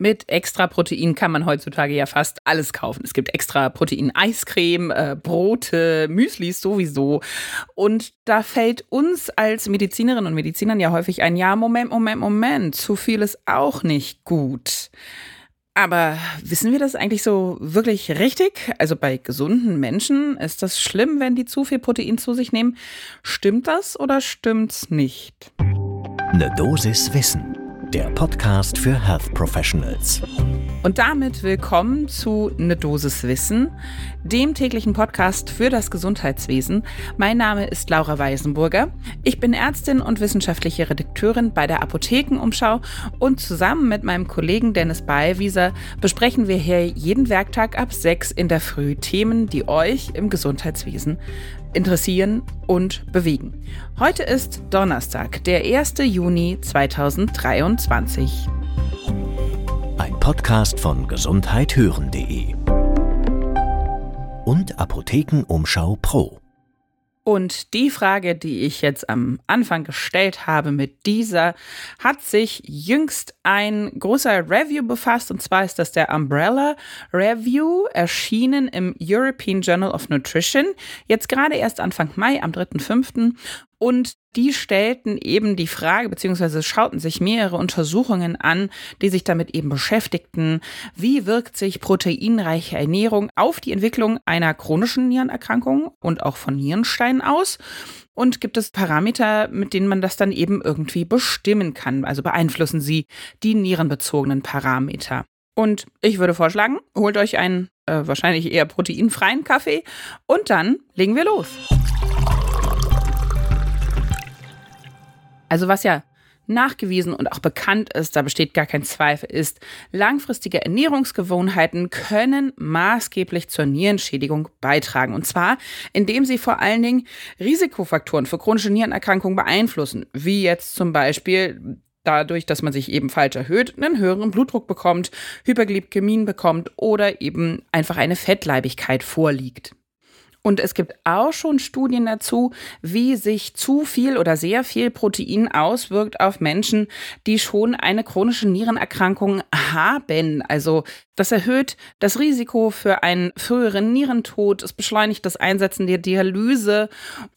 Mit extra Protein kann man heutzutage ja fast alles kaufen. Es gibt extra Protein-Eiscreme, äh, Brote, Müslis sowieso. Und da fällt uns als Medizinerinnen und Medizinern ja häufig ein, ja, Moment, Moment, Moment, zu viel ist auch nicht gut. Aber wissen wir das eigentlich so wirklich richtig? Also bei gesunden Menschen ist das schlimm, wenn die zu viel Protein zu sich nehmen. Stimmt das oder stimmt's nicht? Eine Dosis Wissen der Podcast für Health Professionals. Und damit willkommen zu Ne Dosis Wissen, dem täglichen Podcast für das Gesundheitswesen. Mein Name ist Laura Weisenburger. Ich bin Ärztin und wissenschaftliche Redakteurin bei der Apothekenumschau und zusammen mit meinem Kollegen Dennis Ballwieser besprechen wir hier jeden Werktag ab sechs in der Früh Themen, die euch im Gesundheitswesen interessieren und bewegen. Heute ist Donnerstag, der 1. Juni 2023. Podcast von gesundheithören.de und Apothekenumschau Pro. Und die Frage, die ich jetzt am Anfang gestellt habe mit dieser, hat sich jüngst ein großer Review befasst. Und zwar ist das der Umbrella Review, erschienen im European Journal of Nutrition. Jetzt gerade erst Anfang Mai, am 3.5. Und die stellten eben die Frage, beziehungsweise schauten sich mehrere Untersuchungen an, die sich damit eben beschäftigten, wie wirkt sich proteinreiche Ernährung auf die Entwicklung einer chronischen Nierenerkrankung und auch von Nierensteinen aus? Und gibt es Parameter, mit denen man das dann eben irgendwie bestimmen kann? Also beeinflussen sie die nierenbezogenen Parameter? Und ich würde vorschlagen, holt euch einen äh, wahrscheinlich eher proteinfreien Kaffee und dann legen wir los. Also was ja nachgewiesen und auch bekannt ist, da besteht gar kein Zweifel, ist, langfristige Ernährungsgewohnheiten können maßgeblich zur Nierenschädigung beitragen. Und zwar, indem sie vor allen Dingen Risikofaktoren für chronische Nierenerkrankungen beeinflussen, wie jetzt zum Beispiel dadurch, dass man sich eben falsch erhöht, einen höheren Blutdruck bekommt, Hyperglykämien bekommt oder eben einfach eine Fettleibigkeit vorliegt. Und es gibt auch schon Studien dazu, wie sich zu viel oder sehr viel Protein auswirkt auf Menschen, die schon eine chronische Nierenerkrankung haben. Also das erhöht das Risiko für einen früheren Nierentod, es beschleunigt das Einsetzen der Dialyse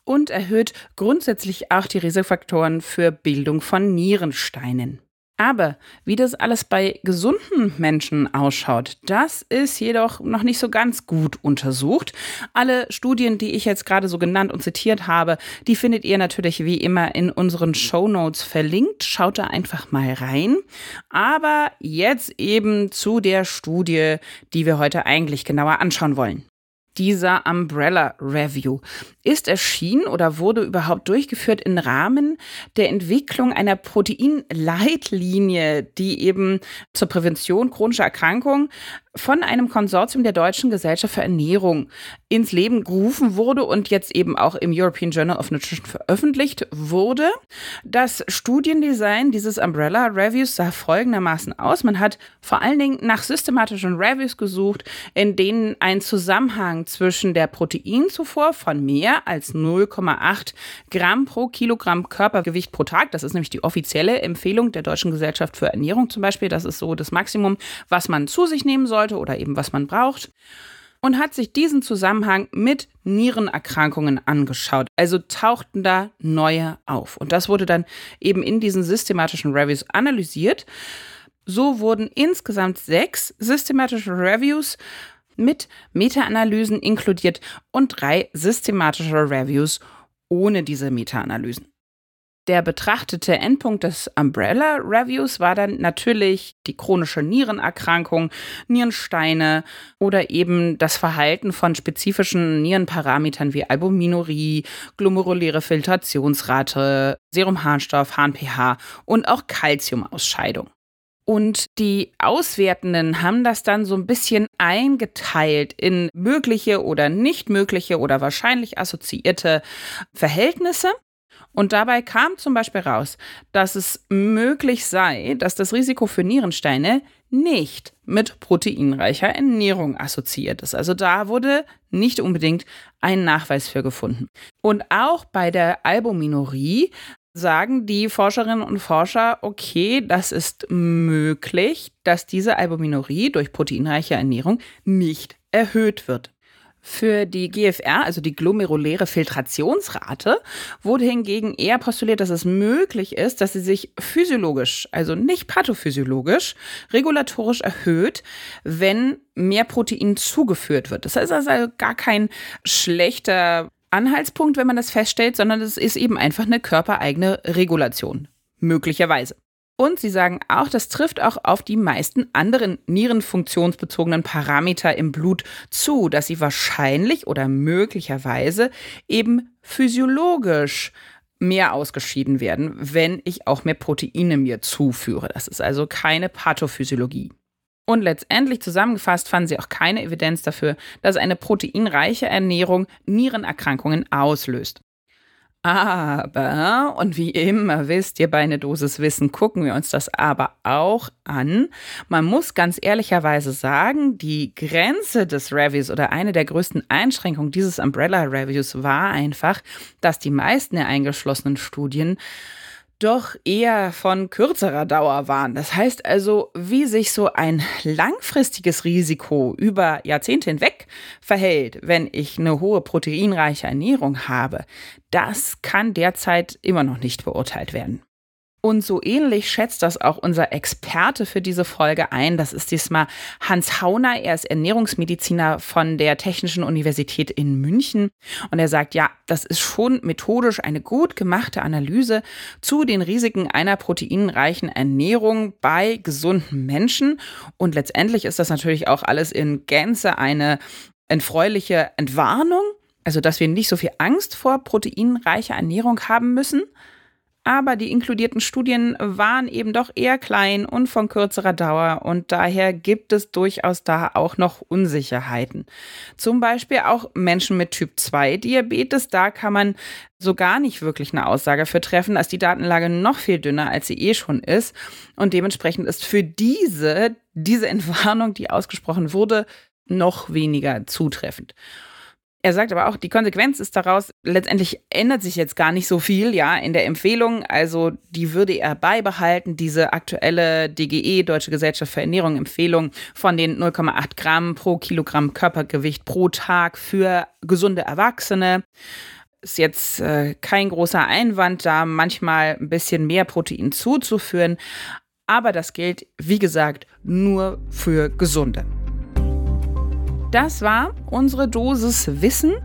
und erhöht grundsätzlich auch die Risikofaktoren für Bildung von Nierensteinen. Aber wie das alles bei gesunden Menschen ausschaut, das ist jedoch noch nicht so ganz gut untersucht. Alle Studien, die ich jetzt gerade so genannt und zitiert habe, die findet ihr natürlich wie immer in unseren Show Notes verlinkt. Schaut da einfach mal rein. Aber jetzt eben zu der Studie, die wir heute eigentlich genauer anschauen wollen dieser Umbrella Review ist erschienen oder wurde überhaupt durchgeführt im Rahmen der Entwicklung einer Proteinleitlinie, die eben zur Prävention chronischer Erkrankungen von einem Konsortium der Deutschen Gesellschaft für Ernährung ins Leben gerufen wurde und jetzt eben auch im European Journal of Nutrition veröffentlicht wurde. Das Studiendesign dieses Umbrella Reviews sah folgendermaßen aus. Man hat vor allen Dingen nach systematischen Reviews gesucht, in denen ein Zusammenhang zwischen der Proteinzufuhr von mehr als 0,8 Gramm pro Kilogramm Körpergewicht pro Tag, das ist nämlich die offizielle Empfehlung der Deutschen Gesellschaft für Ernährung zum Beispiel, das ist so das Maximum, was man zu sich nehmen soll sollte oder eben was man braucht und hat sich diesen Zusammenhang mit Nierenerkrankungen angeschaut. Also tauchten da neue auf. Und das wurde dann eben in diesen systematischen Reviews analysiert. So wurden insgesamt sechs systematische Reviews mit Meta-Analysen inkludiert und drei systematische Reviews ohne diese Meta-Analysen. Der betrachtete Endpunkt des Umbrella Reviews war dann natürlich die chronische Nierenerkrankung, Nierensteine oder eben das Verhalten von spezifischen Nierenparametern wie Albuminurie, glomeruläre Filtrationsrate, Serumharnstoff, HNPH und auch Calciumausscheidung. Und die Auswertenden haben das dann so ein bisschen eingeteilt in mögliche oder nicht mögliche oder wahrscheinlich assoziierte Verhältnisse. Und dabei kam zum Beispiel raus, dass es möglich sei, dass das Risiko für Nierensteine nicht mit proteinreicher Ernährung assoziiert ist. Also da wurde nicht unbedingt ein Nachweis für gefunden. Und auch bei der Albuminurie sagen die Forscherinnen und Forscher, okay, das ist möglich, dass diese Albuminurie durch proteinreiche Ernährung nicht erhöht wird. Für die GFR, also die glomeruläre Filtrationsrate, wurde hingegen eher postuliert, dass es möglich ist, dass sie sich physiologisch, also nicht pathophysiologisch, regulatorisch erhöht, wenn mehr Protein zugeführt wird. Das heißt also gar kein schlechter Anhaltspunkt, wenn man das feststellt, sondern es ist eben einfach eine körpereigene Regulation. Möglicherweise. Und sie sagen auch, das trifft auch auf die meisten anderen nierenfunktionsbezogenen Parameter im Blut zu, dass sie wahrscheinlich oder möglicherweise eben physiologisch mehr ausgeschieden werden, wenn ich auch mehr Proteine mir zuführe. Das ist also keine Pathophysiologie. Und letztendlich zusammengefasst fanden sie auch keine Evidenz dafür, dass eine proteinreiche Ernährung Nierenerkrankungen auslöst. Aber, und wie immer wisst ihr, bei einer Dosis Wissen gucken wir uns das aber auch an. Man muss ganz ehrlicherweise sagen, die Grenze des Reviews oder eine der größten Einschränkungen dieses Umbrella Reviews war einfach, dass die meisten der eingeschlossenen Studien doch eher von kürzerer Dauer waren. Das heißt also, wie sich so ein langfristiges Risiko über Jahrzehnte hinweg verhält, wenn ich eine hohe proteinreiche Ernährung habe, das kann derzeit immer noch nicht beurteilt werden. Und so ähnlich schätzt das auch unser Experte für diese Folge ein. Das ist diesmal Hans Hauner. Er ist Ernährungsmediziner von der Technischen Universität in München. Und er sagt, ja, das ist schon methodisch eine gut gemachte Analyse zu den Risiken einer proteinreichen Ernährung bei gesunden Menschen. Und letztendlich ist das natürlich auch alles in Gänze eine erfreuliche Entwarnung. Also, dass wir nicht so viel Angst vor proteinreicher Ernährung haben müssen. Aber die inkludierten Studien waren eben doch eher klein und von kürzerer Dauer und daher gibt es durchaus da auch noch Unsicherheiten. Zum Beispiel auch Menschen mit Typ 2 Diabetes, da kann man so gar nicht wirklich eine Aussage für treffen, als die Datenlage noch viel dünner, als sie eh schon ist. Und dementsprechend ist für diese, diese Entwarnung, die ausgesprochen wurde, noch weniger zutreffend. Er sagt aber auch, die Konsequenz ist daraus, letztendlich ändert sich jetzt gar nicht so viel, ja, in der Empfehlung. Also, die würde er beibehalten, diese aktuelle DGE, Deutsche Gesellschaft für Ernährung, Empfehlung von den 0,8 Gramm pro Kilogramm Körpergewicht pro Tag für gesunde Erwachsene. Ist jetzt äh, kein großer Einwand, da manchmal ein bisschen mehr Protein zuzuführen. Aber das gilt, wie gesagt, nur für Gesunde. Das war unsere Dosis Wissen.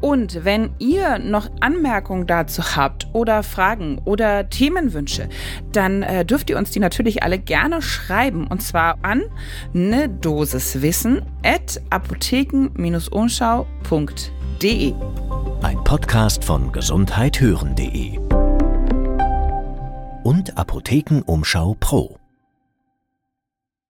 Und wenn ihr noch Anmerkungen dazu habt oder Fragen oder Themenwünsche, dann äh, dürft ihr uns die natürlich alle gerne schreiben. Und zwar an ne Dosis Wissen at apotheken-umschau.de. Ein Podcast von gesundheithören.de und Apothekenumschau Pro.